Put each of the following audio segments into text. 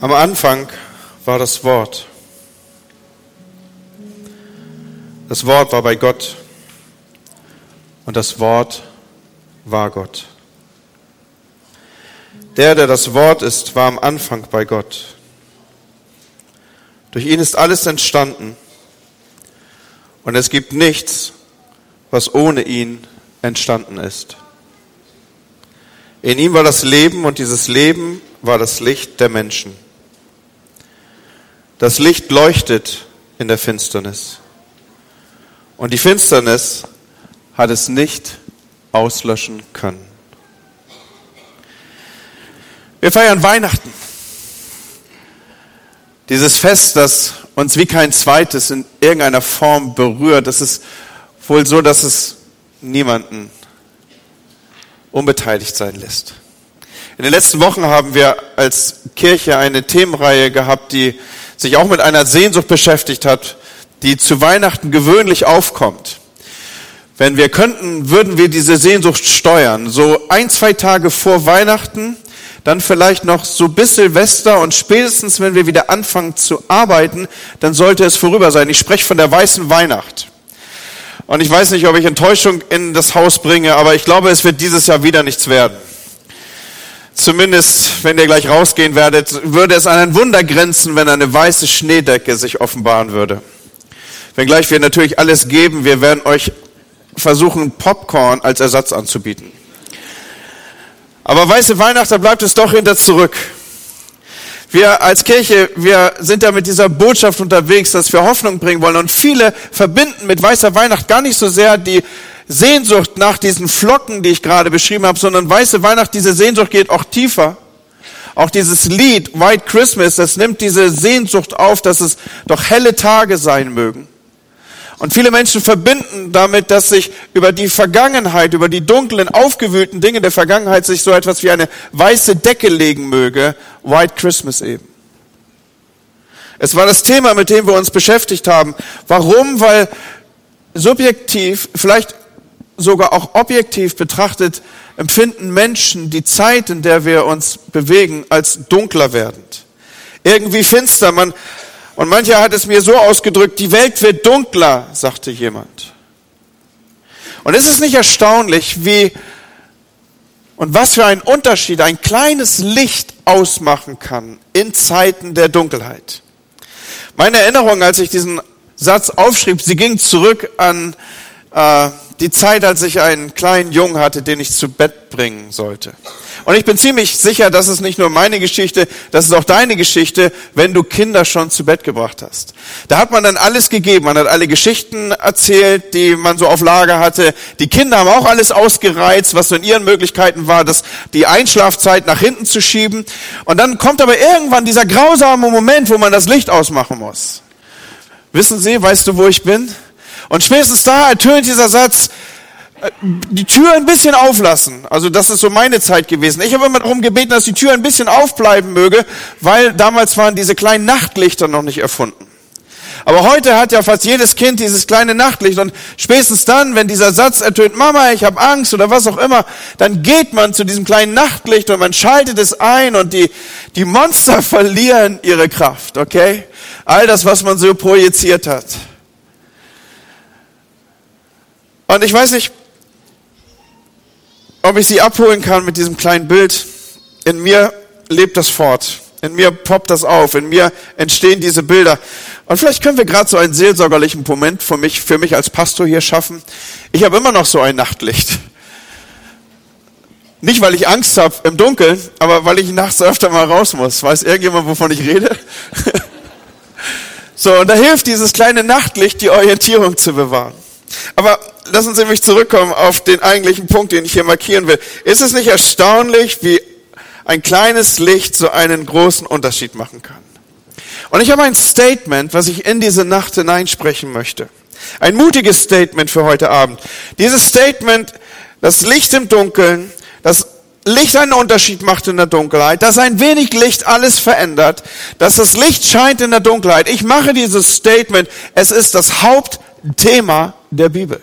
Am Anfang war das Wort. Das Wort war bei Gott und das Wort war Gott. Der, der das Wort ist, war am Anfang bei Gott. Durch ihn ist alles entstanden und es gibt nichts, was ohne ihn entstanden ist. In ihm war das Leben und dieses Leben war das Licht der Menschen. Das Licht leuchtet in der Finsternis. Und die Finsternis hat es nicht auslöschen können. Wir feiern Weihnachten. Dieses Fest, das uns wie kein zweites in irgendeiner Form berührt, das ist wohl so, dass es niemanden unbeteiligt sein lässt. In den letzten Wochen haben wir als Kirche eine Themenreihe gehabt, die sich auch mit einer Sehnsucht beschäftigt hat, die zu Weihnachten gewöhnlich aufkommt. Wenn wir könnten, würden wir diese Sehnsucht steuern. So ein, zwei Tage vor Weihnachten, dann vielleicht noch so bis Silvester und spätestens, wenn wir wieder anfangen zu arbeiten, dann sollte es vorüber sein. Ich spreche von der weißen Weihnacht. Und ich weiß nicht, ob ich Enttäuschung in das Haus bringe, aber ich glaube, es wird dieses Jahr wieder nichts werden. Zumindest, wenn ihr gleich rausgehen werdet, würde es an ein Wunder grenzen, wenn eine weiße Schneedecke sich offenbaren würde. Wenngleich wir natürlich alles geben, wir werden euch versuchen, Popcorn als Ersatz anzubieten. Aber weiße Weihnachten da bleibt es doch hinter zurück. Wir als Kirche, wir sind ja mit dieser Botschaft unterwegs, dass wir Hoffnung bringen wollen. Und viele verbinden mit weißer Weihnacht gar nicht so sehr die Sehnsucht nach diesen Flocken, die ich gerade beschrieben habe, sondern weiße Weihnacht, diese Sehnsucht geht auch tiefer. Auch dieses Lied White Christmas, das nimmt diese Sehnsucht auf, dass es doch helle Tage sein mögen. Und viele Menschen verbinden damit, dass sich über die Vergangenheit, über die dunklen, aufgewühlten Dinge der Vergangenheit sich so etwas wie eine weiße Decke legen möge. White Christmas eben. Es war das Thema, mit dem wir uns beschäftigt haben. Warum? Weil subjektiv, vielleicht sogar auch objektiv betrachtet, empfinden Menschen die Zeit, in der wir uns bewegen, als dunkler werdend. Irgendwie finster. Man und mancher hat es mir so ausgedrückt, die Welt wird dunkler, sagte jemand. Und ist es nicht erstaunlich, wie und was für ein Unterschied ein kleines Licht ausmachen kann in Zeiten der Dunkelheit. Meine Erinnerung, als ich diesen Satz aufschrieb, sie ging zurück an äh, die Zeit, als ich einen kleinen Jungen hatte, den ich zu Bett bringen sollte. Und ich bin ziemlich sicher, das ist nicht nur meine Geschichte, das ist auch deine Geschichte, wenn du Kinder schon zu Bett gebracht hast. Da hat man dann alles gegeben, man hat alle Geschichten erzählt, die man so auf Lager hatte. Die Kinder haben auch alles ausgereizt, was so in ihren Möglichkeiten war, das, die Einschlafzeit nach hinten zu schieben. Und dann kommt aber irgendwann dieser grausame Moment, wo man das Licht ausmachen muss. Wissen Sie, weißt du, wo ich bin? Und spätestens da ertönt dieser Satz, äh, die Tür ein bisschen auflassen. Also das ist so meine Zeit gewesen. Ich habe immer darum gebeten, dass die Tür ein bisschen aufbleiben möge, weil damals waren diese kleinen Nachtlichter noch nicht erfunden. Aber heute hat ja fast jedes Kind dieses kleine Nachtlicht und spätestens dann, wenn dieser Satz ertönt, Mama, ich habe Angst oder was auch immer, dann geht man zu diesem kleinen Nachtlicht und man schaltet es ein und die, die Monster verlieren ihre Kraft, okay? All das, was man so projiziert hat. Und ich weiß nicht, ob ich Sie abholen kann mit diesem kleinen Bild. In mir lebt das fort. In mir poppt das auf. In mir entstehen diese Bilder. Und vielleicht können wir gerade so einen seelsorgerlichen Moment für mich, für mich als Pastor hier schaffen. Ich habe immer noch so ein Nachtlicht. Nicht, weil ich Angst habe im Dunkeln, aber weil ich nachts öfter mal raus muss. Weiß irgendjemand, wovon ich rede? so, und da hilft dieses kleine Nachtlicht, die Orientierung zu bewahren. Aber lassen Sie mich zurückkommen auf den eigentlichen Punkt, den ich hier markieren will. Ist es nicht erstaunlich, wie ein kleines Licht so einen großen Unterschied machen kann? Und ich habe ein Statement, was ich in diese Nacht hineinsprechen möchte. Ein mutiges Statement für heute Abend. Dieses Statement, das Licht im Dunkeln, das Licht einen Unterschied macht in der Dunkelheit, dass ein wenig Licht alles verändert, dass das Licht scheint in der Dunkelheit. Ich mache dieses Statement, es ist das Hauptthema der Bibel.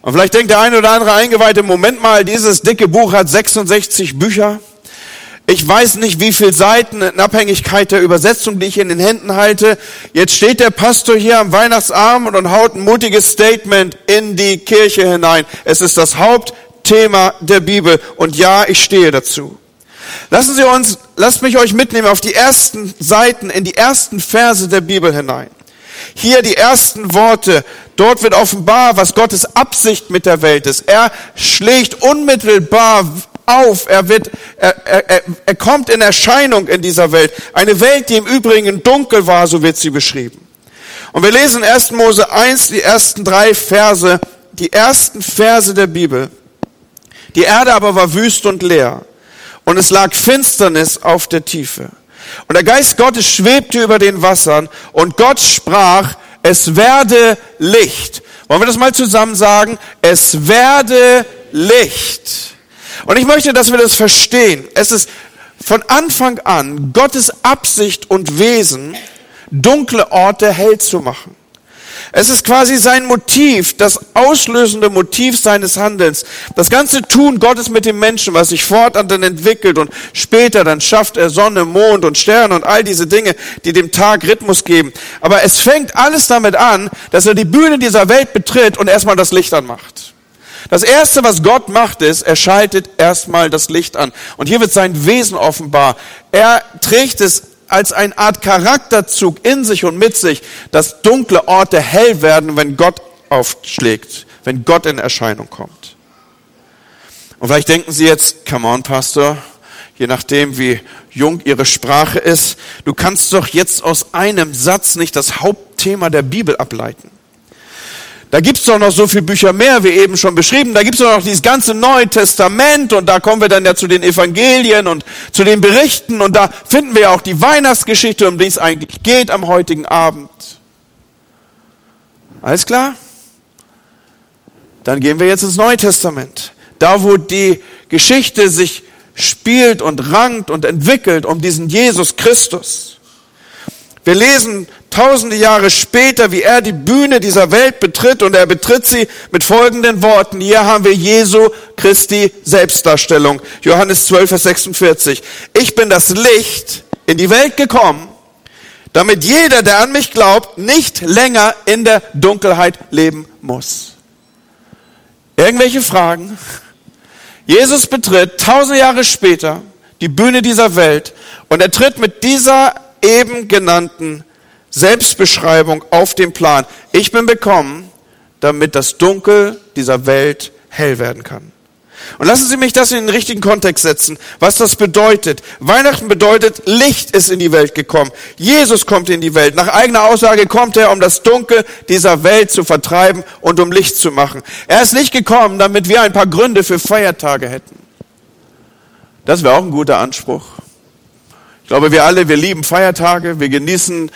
Und vielleicht denkt der eine oder andere Eingeweihte, Moment mal, dieses dicke Buch hat 66 Bücher. Ich weiß nicht, wie viel Seiten in Abhängigkeit der Übersetzung, die ich in den Händen halte. Jetzt steht der Pastor hier am Weihnachtsabend und haut ein mutiges Statement in die Kirche hinein. Es ist das Hauptthema der Bibel. Und ja, ich stehe dazu. Lassen Sie uns, lasst mich euch mitnehmen auf die ersten Seiten, in die ersten Verse der Bibel hinein. Hier die ersten Worte. Dort wird offenbar, was Gottes Absicht mit der Welt ist. Er schlägt unmittelbar auf, er wird, er, er, er kommt in Erscheinung in dieser Welt. Eine Welt, die im Übrigen dunkel war, so wird sie beschrieben. Und wir lesen 1. Mose 1, die ersten drei Verse, die ersten Verse der Bibel. Die Erde aber war wüst und leer und es lag Finsternis auf der Tiefe. Und der Geist Gottes schwebte über den Wassern und Gott sprach, es werde Licht. Wollen wir das mal zusammen sagen? Es werde Licht. Und ich möchte, dass wir das verstehen. Es ist von Anfang an Gottes Absicht und Wesen, dunkle Orte hell zu machen. Es ist quasi sein Motiv, das auslösende Motiv seines Handelns. Das ganze Tun Gottes mit dem Menschen, was sich fortan dann entwickelt und später dann schafft er Sonne, Mond und Sterne und all diese Dinge, die dem Tag Rhythmus geben. Aber es fängt alles damit an, dass er die Bühne dieser Welt betritt und erstmal das Licht anmacht. Das erste, was Gott macht, ist, er schaltet erstmal das Licht an. Und hier wird sein Wesen offenbar. Er trägt es als eine Art Charakterzug in sich und mit sich, dass dunkle Orte hell werden, wenn Gott aufschlägt, wenn Gott in Erscheinung kommt. Und vielleicht denken Sie jetzt, come on, Pastor, je nachdem, wie jung Ihre Sprache ist, du kannst doch jetzt aus einem Satz nicht das Hauptthema der Bibel ableiten. Da gibt's doch noch so viele Bücher mehr, wie eben schon beschrieben. Da gibt's doch noch dieses ganze Neue Testament und da kommen wir dann ja zu den Evangelien und zu den Berichten und da finden wir ja auch die Weihnachtsgeschichte, um die es eigentlich geht am heutigen Abend. Alles klar? Dann gehen wir jetzt ins Neue Testament. Da, wo die Geschichte sich spielt und rankt und entwickelt um diesen Jesus Christus. Wir lesen tausende Jahre später, wie er die Bühne dieser Welt betritt und er betritt sie mit folgenden Worten. Hier haben wir Jesu Christi Selbstdarstellung. Johannes 12, Vers 46. Ich bin das Licht in die Welt gekommen, damit jeder, der an mich glaubt, nicht länger in der Dunkelheit leben muss. Irgendwelche Fragen? Jesus betritt tausende Jahre später die Bühne dieser Welt und er tritt mit dieser eben genannten Selbstbeschreibung auf den Plan. Ich bin bekommen, damit das Dunkel dieser Welt hell werden kann. Und lassen Sie mich das in den richtigen Kontext setzen, was das bedeutet. Weihnachten bedeutet, Licht ist in die Welt gekommen. Jesus kommt in die Welt. Nach eigener Aussage kommt er, um das Dunkel dieser Welt zu vertreiben und um Licht zu machen. Er ist nicht gekommen, damit wir ein paar Gründe für Feiertage hätten. Das wäre auch ein guter Anspruch. Ich glaube, wir alle, wir lieben Feiertage, wir genießen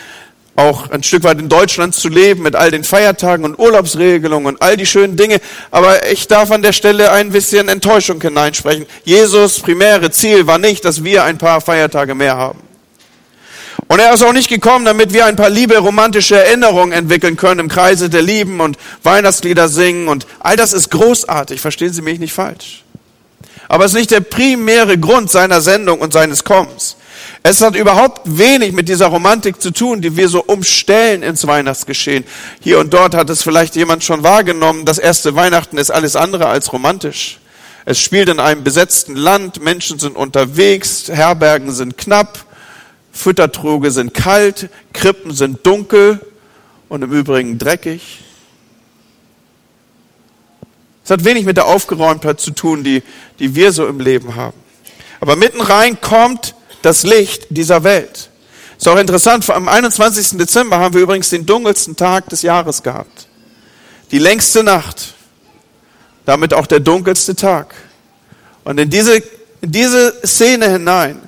auch ein Stück weit in Deutschland zu leben mit all den Feiertagen und Urlaubsregelungen und all die schönen Dinge. Aber ich darf an der Stelle ein bisschen Enttäuschung hineinsprechen. Jesus primäre Ziel war nicht, dass wir ein paar Feiertage mehr haben. Und er ist auch nicht gekommen, damit wir ein paar liebe romantische Erinnerungen entwickeln können im Kreise der Lieben und Weihnachtslieder singen und all das ist großartig, verstehen Sie mich nicht falsch. Aber es ist nicht der primäre Grund seiner Sendung und seines Kommens. Es hat überhaupt wenig mit dieser Romantik zu tun, die wir so umstellen ins Weihnachtsgeschehen. Hier und dort hat es vielleicht jemand schon wahrgenommen, das erste Weihnachten ist alles andere als romantisch. Es spielt in einem besetzten Land, Menschen sind unterwegs, Herbergen sind knapp, Füttertruge sind kalt, Krippen sind dunkel und im Übrigen dreckig. Es hat wenig mit der Aufgeräumtheit zu tun, die, die wir so im Leben haben. Aber mitten rein kommt das Licht dieser Welt. Ist auch interessant, am 21. Dezember haben wir übrigens den dunkelsten Tag des Jahres gehabt. Die längste Nacht, damit auch der dunkelste Tag. Und in diese, in diese Szene hinein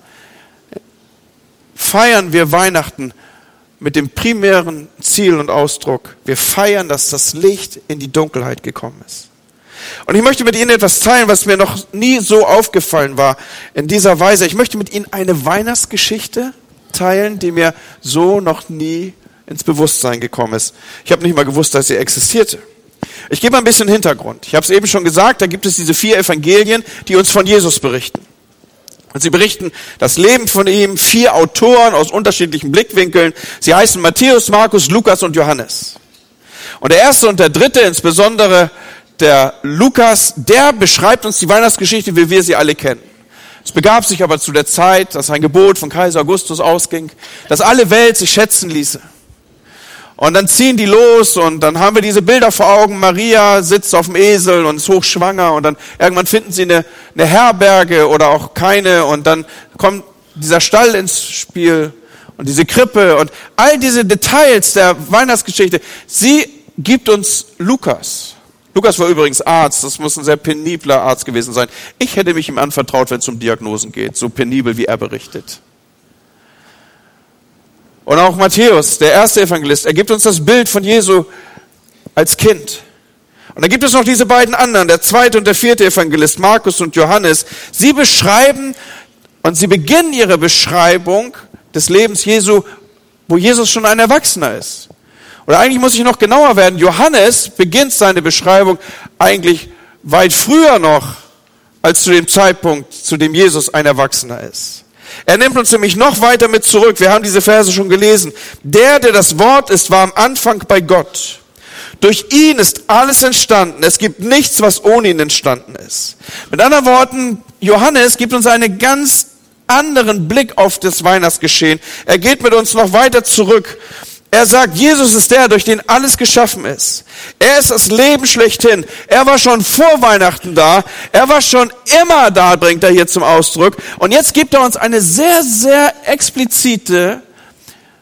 feiern wir Weihnachten mit dem primären Ziel und Ausdruck. Wir feiern, dass das Licht in die Dunkelheit gekommen ist. Und ich möchte mit Ihnen etwas teilen, was mir noch nie so aufgefallen war in dieser Weise. Ich möchte mit Ihnen eine Weihnachtsgeschichte teilen, die mir so noch nie ins Bewusstsein gekommen ist. Ich habe nicht mal gewusst, dass sie existierte. Ich gebe ein bisschen Hintergrund. Ich habe es eben schon gesagt, da gibt es diese vier Evangelien, die uns von Jesus berichten. Und sie berichten das Leben von ihm, vier Autoren aus unterschiedlichen Blickwinkeln. Sie heißen Matthäus, Markus, Lukas und Johannes. Und der erste und der dritte, insbesondere der Lukas, der beschreibt uns die Weihnachtsgeschichte, wie wir sie alle kennen. Es begab sich aber zu der Zeit, dass ein Gebot von Kaiser Augustus ausging, dass alle Welt sich schätzen ließe. Und dann ziehen die los und dann haben wir diese Bilder vor Augen. Maria sitzt auf dem Esel und ist hochschwanger und dann irgendwann finden sie eine, eine Herberge oder auch keine und dann kommt dieser Stall ins Spiel und diese Krippe und all diese Details der Weihnachtsgeschichte. Sie gibt uns Lukas. Lukas war übrigens Arzt, das muss ein sehr penibler Arzt gewesen sein. Ich hätte mich ihm anvertraut, wenn es um Diagnosen geht, so penibel wie er berichtet. Und auch Matthäus, der erste Evangelist, er gibt uns das Bild von Jesu als Kind. Und dann gibt es noch diese beiden anderen, der zweite und der vierte Evangelist, Markus und Johannes. Sie beschreiben und sie beginnen ihre Beschreibung des Lebens Jesu, wo Jesus schon ein Erwachsener ist. Oder eigentlich muss ich noch genauer werden. Johannes beginnt seine Beschreibung eigentlich weit früher noch als zu dem Zeitpunkt, zu dem Jesus ein Erwachsener ist. Er nimmt uns nämlich noch weiter mit zurück. Wir haben diese Verse schon gelesen. Der, der das Wort ist, war am Anfang bei Gott. Durch ihn ist alles entstanden. Es gibt nichts, was ohne ihn entstanden ist. Mit anderen Worten, Johannes gibt uns einen ganz anderen Blick auf das Weihnachtsgeschehen. Er geht mit uns noch weiter zurück er sagt, Jesus ist der, durch den alles geschaffen ist. Er ist das Leben schlechthin. Er war schon vor Weihnachten da. Er war schon immer da, bringt er hier zum Ausdruck. Und jetzt gibt er uns eine sehr, sehr explizite,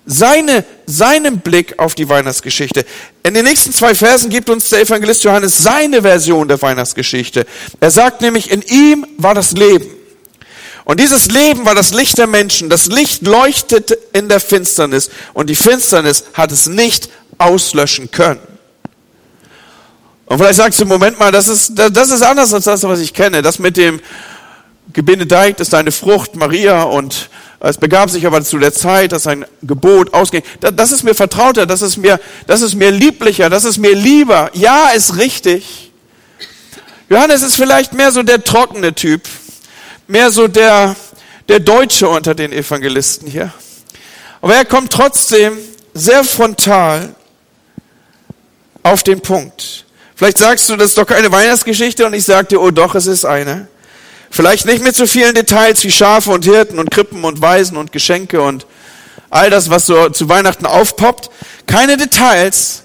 seine, seinen Blick auf die Weihnachtsgeschichte. In den nächsten zwei Versen gibt uns der Evangelist Johannes seine Version der Weihnachtsgeschichte. Er sagt nämlich, in ihm war das Leben. Und dieses Leben war das Licht der Menschen. Das Licht leuchtet in der Finsternis und die Finsternis hat es nicht auslöschen können. Und vielleicht sagst du, Moment mal, das ist, das ist anders als das, was ich kenne. Das mit dem gebenedeit ist deine Frucht, Maria, und es begab sich aber zu der Zeit, dass ein Gebot ausging. Das ist mir vertrauter, das ist mir, das ist mir lieblicher, das ist mir lieber. Ja, ist richtig. Johannes ist vielleicht mehr so der trockene Typ mehr so der, der Deutsche unter den Evangelisten hier. Aber er kommt trotzdem sehr frontal auf den Punkt. Vielleicht sagst du, das ist doch keine Weihnachtsgeschichte und ich dir, oh doch, es ist eine. Vielleicht nicht mit so vielen Details wie Schafe und Hirten und Krippen und Weisen und Geschenke und all das, was so zu Weihnachten aufpoppt. Keine Details,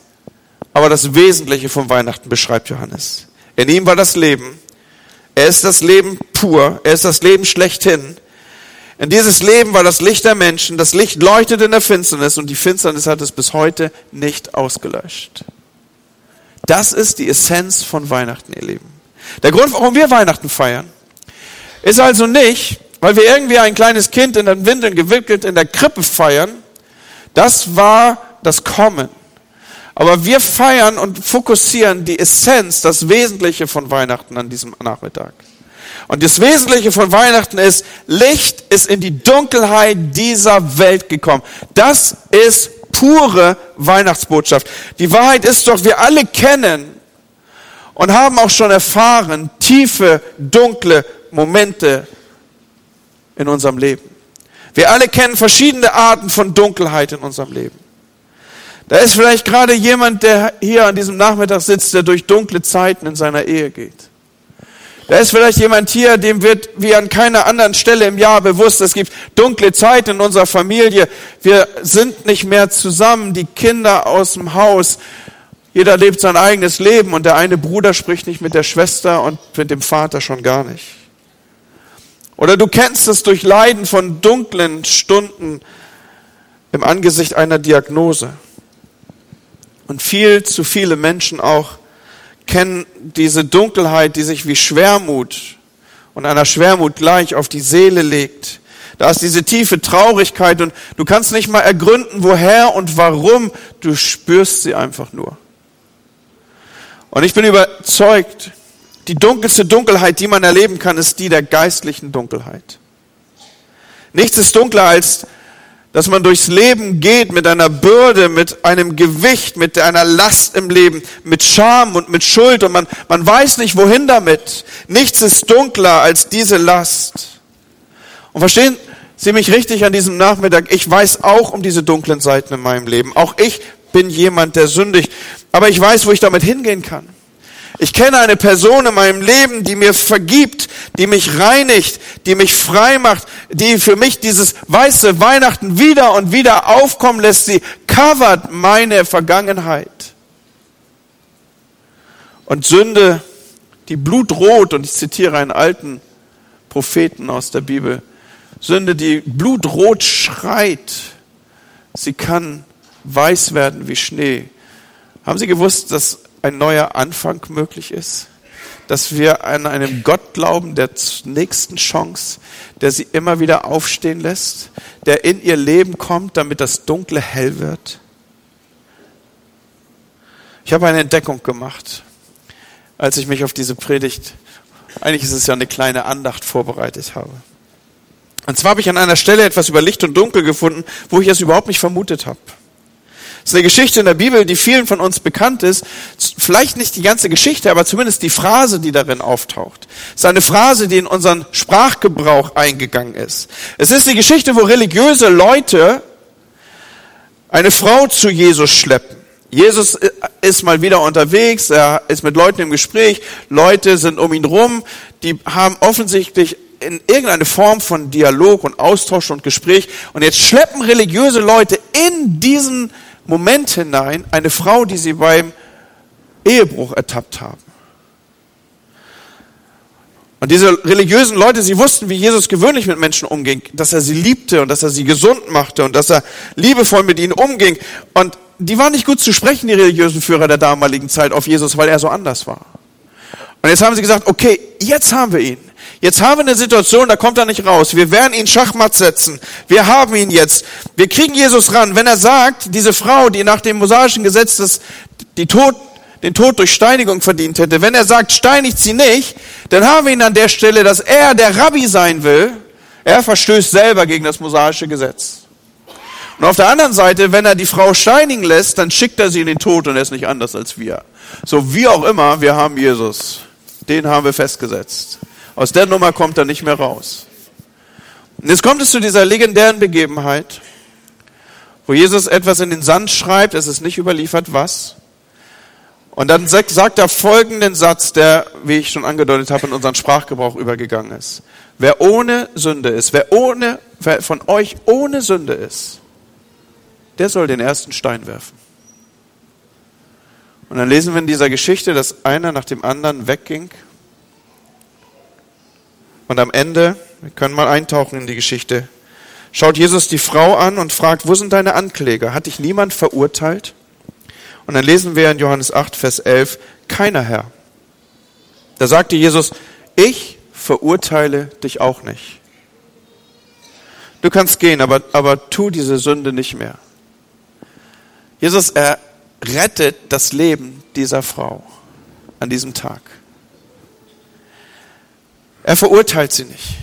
aber das Wesentliche von Weihnachten beschreibt Johannes. In ihm war das Leben er ist das Leben pur. Er ist das Leben schlechthin. In dieses Leben war das Licht der Menschen. Das Licht leuchtet in der Finsternis und die Finsternis hat es bis heute nicht ausgelöscht. Das ist die Essenz von Weihnachten, ihr Lieben. Der Grund, warum wir Weihnachten feiern, ist also nicht, weil wir irgendwie ein kleines Kind in den Windeln gewickelt in der Krippe feiern. Das war das Kommen. Aber wir feiern und fokussieren die Essenz, das Wesentliche von Weihnachten an diesem Nachmittag. Und das Wesentliche von Weihnachten ist, Licht ist in die Dunkelheit dieser Welt gekommen. Das ist pure Weihnachtsbotschaft. Die Wahrheit ist doch, wir alle kennen und haben auch schon erfahren tiefe, dunkle Momente in unserem Leben. Wir alle kennen verschiedene Arten von Dunkelheit in unserem Leben. Da ist vielleicht gerade jemand, der hier an diesem Nachmittag sitzt, der durch dunkle Zeiten in seiner Ehe geht. Da ist vielleicht jemand hier, dem wird wie an keiner anderen Stelle im Jahr bewusst, es gibt dunkle Zeiten in unserer Familie. Wir sind nicht mehr zusammen, die Kinder aus dem Haus. Jeder lebt sein eigenes Leben und der eine Bruder spricht nicht mit der Schwester und mit dem Vater schon gar nicht. Oder du kennst es durch Leiden von dunklen Stunden im Angesicht einer Diagnose. Und viel zu viele Menschen auch kennen diese Dunkelheit, die sich wie Schwermut und einer Schwermut gleich auf die Seele legt. Da ist diese tiefe Traurigkeit und du kannst nicht mal ergründen, woher und warum. Du spürst sie einfach nur. Und ich bin überzeugt, die dunkelste Dunkelheit, die man erleben kann, ist die der geistlichen Dunkelheit. Nichts ist dunkler als dass man durchs Leben geht mit einer Bürde, mit einem Gewicht, mit einer Last im Leben, mit Scham und mit Schuld und man, man weiß nicht, wohin damit. Nichts ist dunkler als diese Last. Und verstehen Sie mich richtig an diesem Nachmittag? Ich weiß auch um diese dunklen Seiten in meinem Leben. Auch ich bin jemand, der sündigt. Aber ich weiß, wo ich damit hingehen kann. Ich kenne eine Person in meinem Leben, die mir vergibt, die mich reinigt, die mich frei macht, die für mich dieses weiße Weihnachten wieder und wieder aufkommen lässt. Sie covert meine Vergangenheit. Und Sünde, die blutrot, und ich zitiere einen alten Propheten aus der Bibel, Sünde, die blutrot schreit, sie kann weiß werden wie Schnee. Haben Sie gewusst, dass ein neuer Anfang möglich ist? Dass wir an einen Gott glauben, der nächsten Chance, der sie immer wieder aufstehen lässt, der in ihr Leben kommt, damit das Dunkle hell wird? Ich habe eine Entdeckung gemacht, als ich mich auf diese Predigt, eigentlich ist es ja eine kleine Andacht vorbereitet habe. Und zwar habe ich an einer Stelle etwas über Licht und Dunkel gefunden, wo ich es überhaupt nicht vermutet habe. Das ist eine Geschichte in der Bibel, die vielen von uns bekannt ist. Vielleicht nicht die ganze Geschichte, aber zumindest die Phrase, die darin auftaucht. Es ist eine Phrase, die in unseren Sprachgebrauch eingegangen ist. Es ist die Geschichte, wo religiöse Leute eine Frau zu Jesus schleppen. Jesus ist mal wieder unterwegs, er ist mit Leuten im Gespräch, Leute sind um ihn rum, die haben offensichtlich in irgendeine Form von Dialog und Austausch und Gespräch und jetzt schleppen religiöse Leute in diesen Moment hinein eine Frau, die sie beim Ehebruch ertappt haben. Und diese religiösen Leute, sie wussten, wie Jesus gewöhnlich mit Menschen umging, dass er sie liebte und dass er sie gesund machte und dass er liebevoll mit ihnen umging. Und die waren nicht gut zu sprechen, die religiösen Führer der damaligen Zeit, auf Jesus, weil er so anders war. Und jetzt haben sie gesagt, okay, jetzt haben wir ihn. Jetzt haben wir eine Situation, da kommt er nicht raus. Wir werden ihn Schachmatt setzen. Wir haben ihn jetzt. Wir kriegen Jesus ran. Wenn er sagt, diese Frau, die nach dem mosaischen Gesetz das, die Tod, den Tod durch Steinigung verdient hätte, wenn er sagt, steinigt sie nicht, dann haben wir ihn an der Stelle, dass er der Rabbi sein will. Er verstößt selber gegen das mosaische Gesetz. Und auf der anderen Seite, wenn er die Frau steinigen lässt, dann schickt er sie in den Tod und er ist nicht anders als wir. So wie auch immer, wir haben Jesus. Den haben wir festgesetzt. Aus der Nummer kommt er nicht mehr raus. Und jetzt kommt es zu dieser legendären Begebenheit, wo Jesus etwas in den Sand schreibt, es ist nicht überliefert, was. Und dann sagt er folgenden Satz, der, wie ich schon angedeutet habe, in unseren Sprachgebrauch übergegangen ist. Wer ohne Sünde ist, wer, ohne, wer von euch ohne Sünde ist, der soll den ersten Stein werfen. Und dann lesen wir in dieser Geschichte, dass einer nach dem anderen wegging und am Ende, wir können mal eintauchen in die Geschichte, schaut Jesus die Frau an und fragt, wo sind deine Ankläger? Hat dich niemand verurteilt? Und dann lesen wir in Johannes 8, Vers 11, keiner Herr. Da sagte Jesus, ich verurteile dich auch nicht. Du kannst gehen, aber, aber tu diese Sünde nicht mehr. Jesus, er rettet das Leben dieser Frau an diesem Tag. Er verurteilt sie nicht.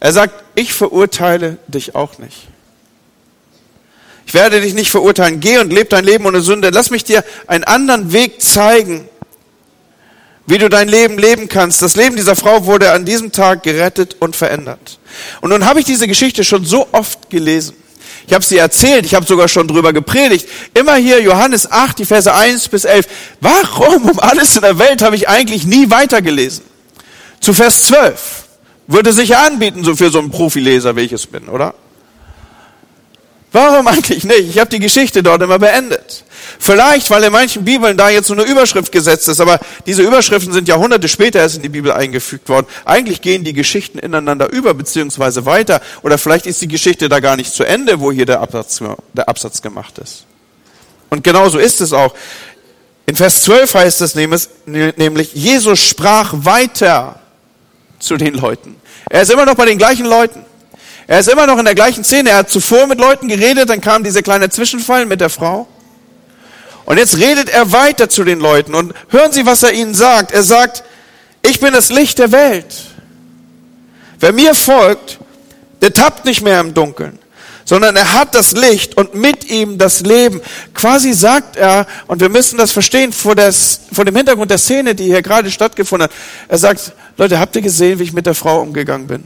Er sagt, ich verurteile dich auch nicht. Ich werde dich nicht verurteilen. Geh und lebe dein Leben ohne Sünde. Lass mich dir einen anderen Weg zeigen, wie du dein Leben leben kannst. Das Leben dieser Frau wurde an diesem Tag gerettet und verändert. Und nun habe ich diese Geschichte schon so oft gelesen. Ich habe sie erzählt, ich habe sogar schon drüber gepredigt. Immer hier Johannes 8, die Verse 1 bis 11. Warum um alles in der Welt habe ich eigentlich nie weitergelesen? Zu Vers 12. Würde sich ja anbieten, so für so einen Profileser, wie ich es bin, oder? Warum eigentlich nicht? Ich habe die Geschichte dort immer beendet. Vielleicht, weil in manchen Bibeln da jetzt so eine Überschrift gesetzt ist, aber diese Überschriften sind Jahrhunderte später erst in die Bibel eingefügt worden. Eigentlich gehen die Geschichten ineinander über, beziehungsweise weiter. Oder vielleicht ist die Geschichte da gar nicht zu Ende, wo hier der Absatz, der Absatz gemacht ist. Und genauso ist es auch. In Vers 12 heißt es nämlich, Jesus sprach weiter zu den Leuten. Er ist immer noch bei den gleichen Leuten. Er ist immer noch in der gleichen Szene. Er hat zuvor mit Leuten geredet, dann kam dieser kleine Zwischenfall mit der Frau. Und jetzt redet er weiter zu den Leuten und hören Sie, was er ihnen sagt. Er sagt, ich bin das Licht der Welt. Wer mir folgt, der tappt nicht mehr im Dunkeln, sondern er hat das Licht und mit ihm das Leben. Quasi sagt er, und wir müssen das verstehen vor, des, vor dem Hintergrund der Szene, die hier gerade stattgefunden hat, er sagt, Leute, habt ihr gesehen, wie ich mit der Frau umgegangen bin?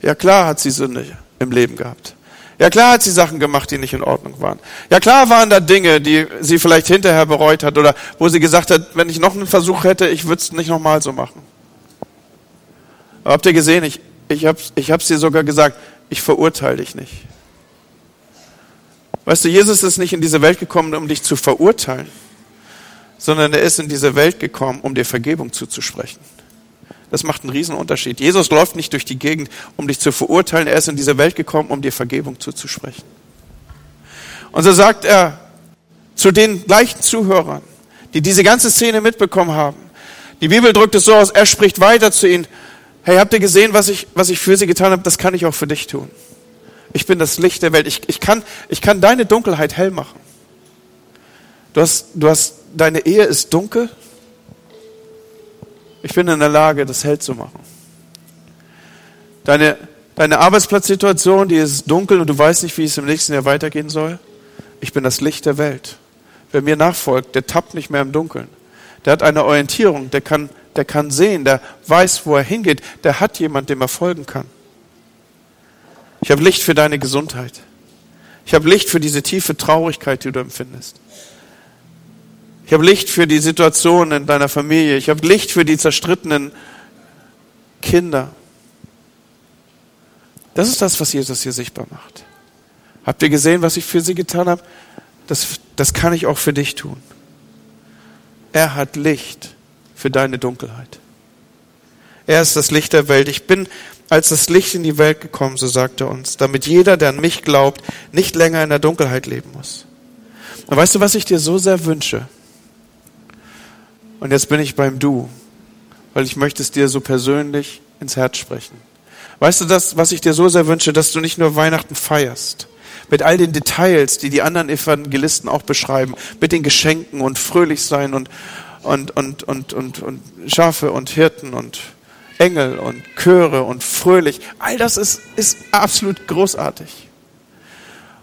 Ja klar hat sie Sünde im Leben gehabt. Ja klar hat sie Sachen gemacht, die nicht in Ordnung waren. Ja klar waren da Dinge, die sie vielleicht hinterher bereut hat oder wo sie gesagt hat, wenn ich noch einen Versuch hätte, ich würde es nicht nochmal so machen. Aber habt ihr gesehen, ich, ich habe ich hab's dir sogar gesagt, ich verurteile dich nicht. Weißt du, Jesus ist nicht in diese Welt gekommen, um dich zu verurteilen, sondern er ist in diese Welt gekommen, um dir Vergebung zuzusprechen. Das macht einen riesen Unterschied. Jesus läuft nicht durch die Gegend, um dich zu verurteilen. Er ist in diese Welt gekommen, um dir Vergebung zuzusprechen. Und so sagt er zu den gleichen Zuhörern, die diese ganze Szene mitbekommen haben. Die Bibel drückt es so aus, er spricht weiter zu ihnen. Hey, habt ihr gesehen, was ich, was ich für sie getan habe? Das kann ich auch für dich tun. Ich bin das Licht der Welt. Ich, ich, kann, ich kann deine Dunkelheit hell machen. Du hast, du hast, deine Ehe ist dunkel. Ich bin in der Lage, das hell zu machen. Deine, deine Arbeitsplatzsituation, die ist dunkel und du weißt nicht, wie es im nächsten Jahr weitergehen soll. Ich bin das Licht der Welt. Wer mir nachfolgt, der tappt nicht mehr im Dunkeln. Der hat eine Orientierung, der kann, der kann sehen, der weiß, wo er hingeht, der hat jemand, dem er folgen kann. Ich habe Licht für deine Gesundheit. Ich habe Licht für diese tiefe Traurigkeit, die du empfindest. Ich habe Licht für die Situation in deiner Familie. Ich habe Licht für die zerstrittenen Kinder. Das ist das, was Jesus hier sichtbar macht. Habt ihr gesehen, was ich für sie getan habe? Das, das kann ich auch für dich tun. Er hat Licht für deine Dunkelheit. Er ist das Licht der Welt. Ich bin als das Licht in die Welt gekommen, so sagt er uns, damit jeder, der an mich glaubt, nicht länger in der Dunkelheit leben muss. Und weißt du, was ich dir so sehr wünsche? Und jetzt bin ich beim Du, weil ich möchte es dir so persönlich ins Herz sprechen. Weißt du das, was ich dir so sehr wünsche, dass du nicht nur Weihnachten feierst, mit all den Details, die die anderen Evangelisten auch beschreiben, mit den Geschenken und fröhlich sein und, und, und, und, und, und Schafe und Hirten und Engel und Chöre und fröhlich. All das ist, ist absolut großartig.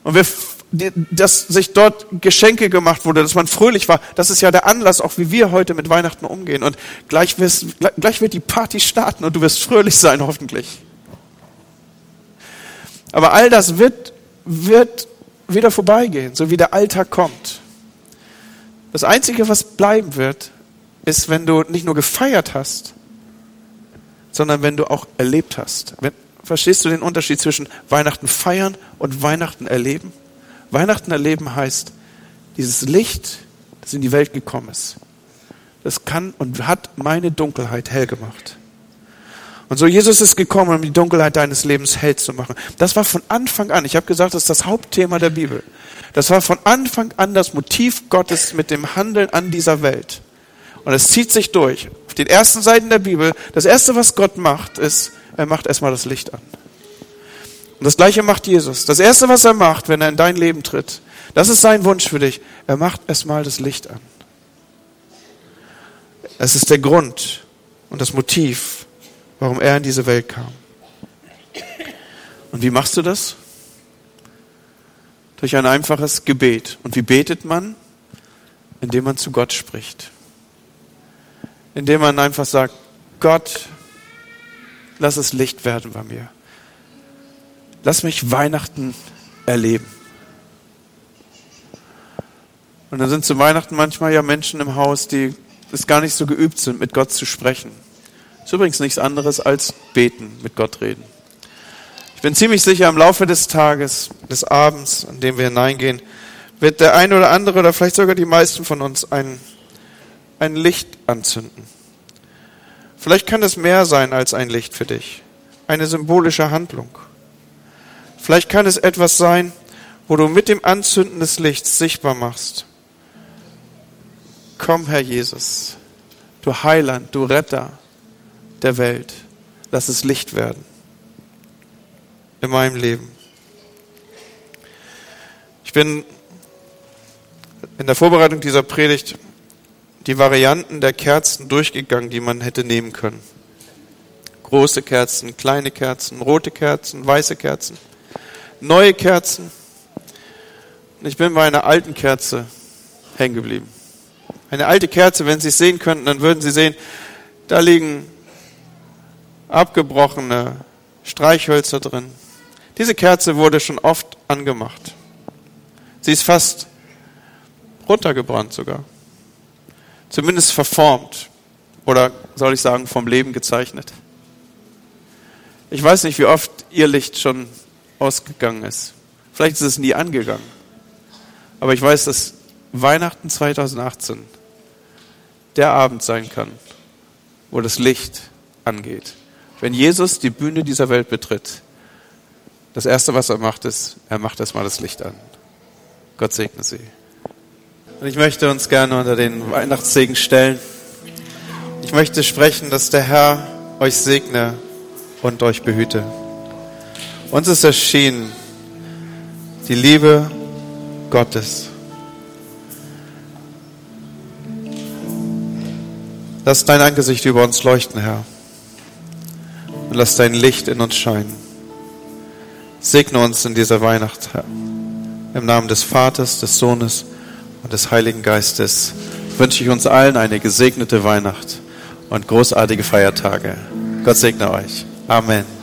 Und wir, dass sich dort Geschenke gemacht wurde, dass man fröhlich war, das ist ja der Anlass, auch wie wir heute mit Weihnachten umgehen. Und gleich, wirst, gleich wird die Party starten und du wirst fröhlich sein, hoffentlich. Aber all das wird, wird wieder vorbeigehen, so wie der Alltag kommt. Das Einzige, was bleiben wird, ist, wenn du nicht nur gefeiert hast, sondern wenn du auch erlebt hast. Wenn, verstehst du den Unterschied zwischen Weihnachten feiern und Weihnachten erleben? Weihnachten erleben heißt, dieses Licht, das in die Welt gekommen ist, das kann und hat meine Dunkelheit hell gemacht. Und so Jesus ist gekommen, um die Dunkelheit deines Lebens hell zu machen. Das war von Anfang an, ich habe gesagt, das ist das Hauptthema der Bibel. Das war von Anfang an das Motiv Gottes mit dem Handeln an dieser Welt. Und es zieht sich durch. Auf den ersten Seiten der Bibel, das erste, was Gott macht, ist, er macht erstmal das Licht an. Und das gleiche macht Jesus. Das erste, was er macht, wenn er in dein Leben tritt, das ist sein Wunsch für dich. Er macht erstmal das Licht an. Es ist der Grund und das Motiv, warum er in diese Welt kam. Und wie machst du das? Durch ein einfaches Gebet. Und wie betet man? Indem man zu Gott spricht indem man einfach sagt, Gott, lass es Licht werden bei mir. Lass mich Weihnachten erleben. Und dann sind zu Weihnachten manchmal ja Menschen im Haus, die es gar nicht so geübt sind, mit Gott zu sprechen. Ist übrigens nichts anderes als beten, mit Gott reden. Ich bin ziemlich sicher, im Laufe des Tages, des Abends, an dem wir hineingehen, wird der eine oder andere oder vielleicht sogar die meisten von uns ein ein Licht anzünden. Vielleicht kann es mehr sein als ein Licht für dich, eine symbolische Handlung. Vielleicht kann es etwas sein, wo du mit dem Anzünden des Lichts sichtbar machst. Komm, Herr Jesus, du Heiland, du Retter der Welt, lass es Licht werden in meinem Leben. Ich bin in der Vorbereitung dieser Predigt die Varianten der Kerzen durchgegangen, die man hätte nehmen können. Große Kerzen, kleine Kerzen, rote Kerzen, weiße Kerzen, neue Kerzen. Und ich bin bei einer alten Kerze hängen geblieben. Eine alte Kerze, wenn Sie es sehen könnten, dann würden Sie sehen, da liegen abgebrochene Streichhölzer drin. Diese Kerze wurde schon oft angemacht. Sie ist fast runtergebrannt sogar. Zumindest verformt. Oder soll ich sagen, vom Leben gezeichnet. Ich weiß nicht, wie oft ihr Licht schon ausgegangen ist. Vielleicht ist es nie angegangen. Aber ich weiß, dass Weihnachten 2018 der Abend sein kann, wo das Licht angeht. Wenn Jesus die Bühne dieser Welt betritt, das Erste, was er macht, ist, er macht erstmal das Licht an. Gott segne sie. Und ich möchte uns gerne unter den Weihnachtssegen stellen. Ich möchte sprechen, dass der Herr euch segne und euch behüte. Uns ist erschienen die Liebe Gottes. Lass dein Angesicht über uns leuchten, Herr. Und lass dein Licht in uns scheinen. Segne uns in dieser Weihnacht, Herr. Im Namen des Vaters, des Sohnes und des Heiligen Geistes wünsche ich uns allen eine gesegnete Weihnacht und großartige Feiertage. Gott segne euch. Amen.